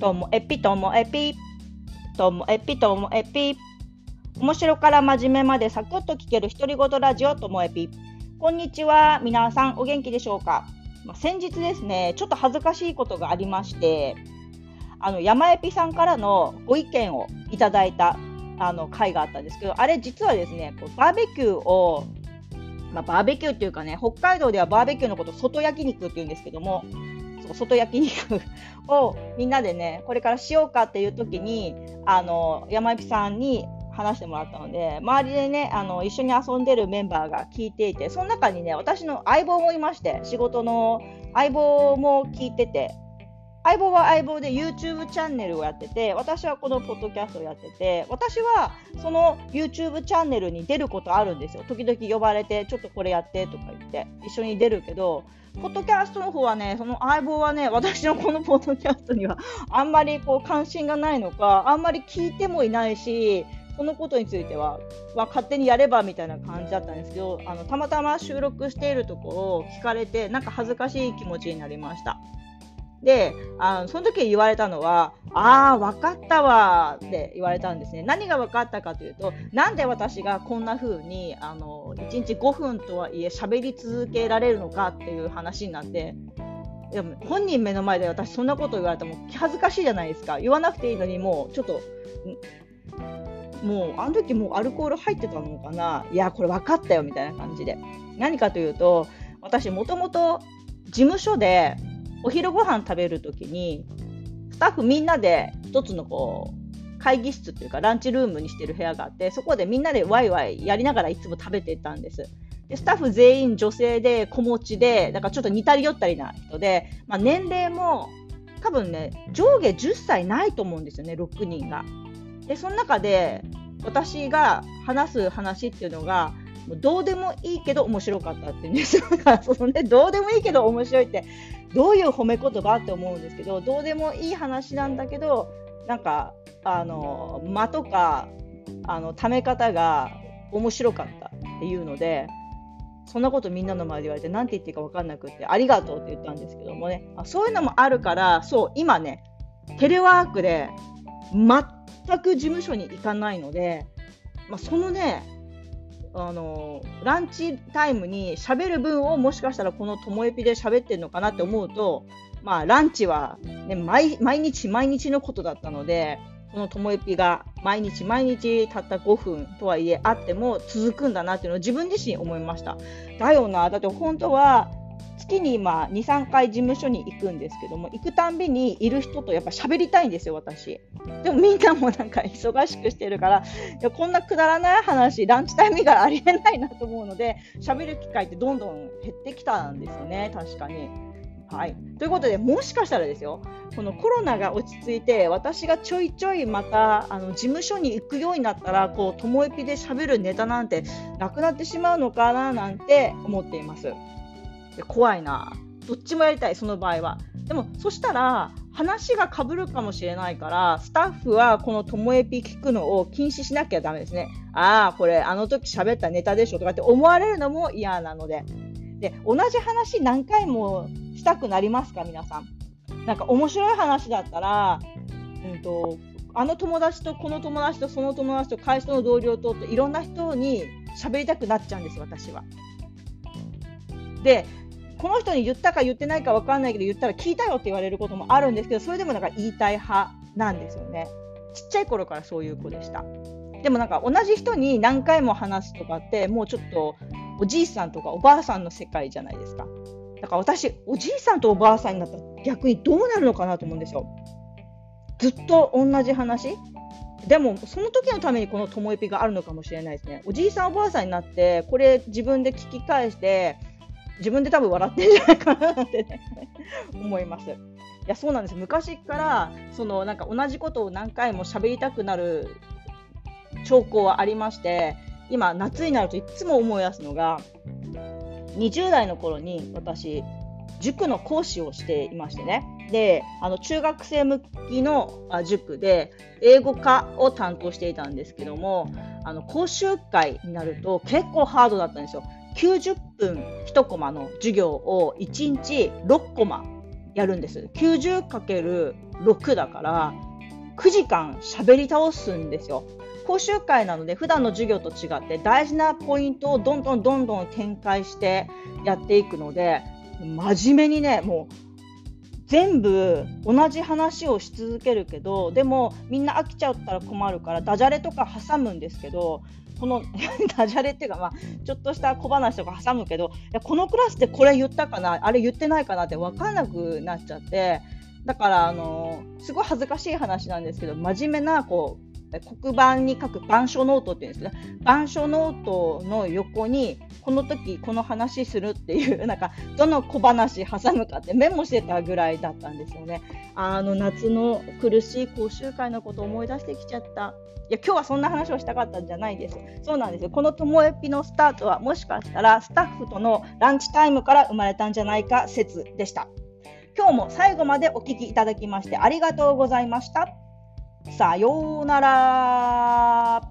ともえぴともえぴともえぴともえぴ面白から真面目までサクッと聞ける独り言ラジオともえぴこんにちは。皆さんお元気でしょうか、まあ、先日ですねちょっと恥ずかしいことがありましてあの山エピさんからのご意見をいただいたあの回があったんですけどあれ実はですねバーベキューをまあ、バーベキューっていうかね北海道ではバーベキューのこと外焼肉って言うんですけども外焼肉をみんなでねこれからしようかっていう時にあの山行さんに話してもらったので周りでねあの一緒に遊んでるメンバーが聞いていてその中にね私の相棒もいまして仕事の相棒も聞いてて相棒は相棒で YouTube チャンネルをやってて私はこのポッドキャストをやってて私はその YouTube チャンネルに出ることあるんですよ時々呼ばれてちょっとこれやってとか言って一緒に出るけどポッドキャストの方はねその相棒はね私のこのポッドキャストには あんまりこう関心がないのかあんまり聞いてもいないしそのことについては、まあ、勝手にやればみたいな感じだったんですけどあのたまたま収録しているところを聞かれてなんか恥ずかしい気持ちになりました。であのその時言われたのは「ああ分かったわ」って言われたんですね。何が分かったかというとなんで私がこんな風にあの1日5分とはいえ喋り続けられるのかっていう話になってでも本人目の前で私そんなこと言われても恥ずかしいじゃないですか。言わなくていいのにもうちょっともうあの時もうアルコール入ってたのかな。いやこれ分かったよみたいな感じで。何かというと私もともと事務所でお昼ご飯食べるときに、スタッフみんなで一つのこう、会議室っていうかランチルームにしてる部屋があって、そこでみんなでワイワイやりながらいつも食べてたんです。でスタッフ全員女性で子持ちで、だからちょっと似たり寄ったりな人で、まあ、年齢も多分ね、上下10歳ないと思うんですよね、6人が。で、その中で私が話す話っていうのが、どうでもいいけど面白かったっていうんですよ。そのね、どうでもいいけど面白いってどういう褒め言葉って思うんですけどどうでもいい話なんだけどなんかあの間とかあのため方が面白かったっていうのでそんなことみんなの前で言われて何て言っていいか分かんなくってありがとうって言ったんですけどもね。あそういうのもあるからそう今ねテレワークで全く事務所に行かないので、まあ、そのねあのランチタイムに喋る分をもしかしたらこのともえぴで喋ってるのかなって思うと、まあ、ランチは、ね、毎日毎日のことだったのでこのともえぴが毎日毎日たった5分とはいえあっても続くんだなっていうのを自分自身思いました。だよなだって本当は月に今2、3回事務所に行くんですけども、行くたんびにいる人とやっぱ喋りたいんですよ、私。でもみんなもなんか忙しくしてるから、いやこんなくだらない話、ランチタイム以外ありえないなと思うので、喋る機会ってどんどん減ってきたんですよね、確かに。はい、ということで、もしかしたらですよ、このコロナが落ち着いて、私がちょいちょいまたあの事務所に行くようになったら、こう、ともえぴで喋るネタなんてなくなってしまうのかななんて思っています。怖いな。どっちもやりたい、その場合は。でも、そしたら、話がかぶるかもしれないから、スタッフはこのともえぴ聞くのを禁止しなきゃだめですね。ああ、これあの時喋ったネタでしょとかって思われるのも嫌なので。で、同じ話何回もしたくなりますか、皆さん。なんか面白い話だったら、うんと、あの友達とこの友達とその友達と会社の同僚とといろんな人に喋りたくなっちゃうんです、私は。で、この人に言ったか言ってないか分かんないけど言ったら聞いたよって言われることもあるんですけどそれでもなんか言いたい派なんですよね。ちっちゃい頃からそういう子でした。でもなんか同じ人に何回も話すとかってもうちょっとおじいさんとかおばあさんの世界じゃないですか。だから私おじいさんとおばあさんになったら逆にどうなるのかなと思うんですよ。ずっと同じ話。でもその時のためにこのともえぴがあるのかもしれないですね。おじいさんおばあさんになってこれ自分で聞き返して自分で多分笑ってんじゃないかなってね思います。いやそうなんです昔からそのなんか同じことを何回も喋りたくなる兆候はありまして今夏になるといつも思い出すのが20代の頃に私塾の講師をしていましてねであの中学生向きの塾で英語科を担当していたんですけどもあの講習会になると結構ハードだったんですよ。90分1コマの授業を1日6コマやるんです。90× 6だから、9時間喋り倒すんですよ。講習会なので普段の授業と違って大事なポイントをどんどんどんどん展開してやっていくので真面目にねもう全部同じ話をし続けるけどでもみんな飽きちゃったら困るからダジャレとか挟むんですけどこの ダジャレっていうか、まあ、ちょっとした小話とか挟むけどいやこのクラスでこれ言ったかなあれ言ってないかなって分かんなくなっちゃってだからあのすごい恥ずかしい話なんですけど真面目なこう黒板に書く板書ノートっていうんですけど板書ノートの横にこの時この話するっていうなんかどの小話挟むかってメモしてたぐらいだったんですよね。あの夏の苦しい講習会のことを思い出してきちゃった。いや今日はそんな話をしたかったんじゃないです。そうなんですよ。このトモエピのスタートはもしかしたらスタッフとのランチタイムから生まれたんじゃないか説でした。今日も最後までお聞きいただきましてありがとうございました。さようなら。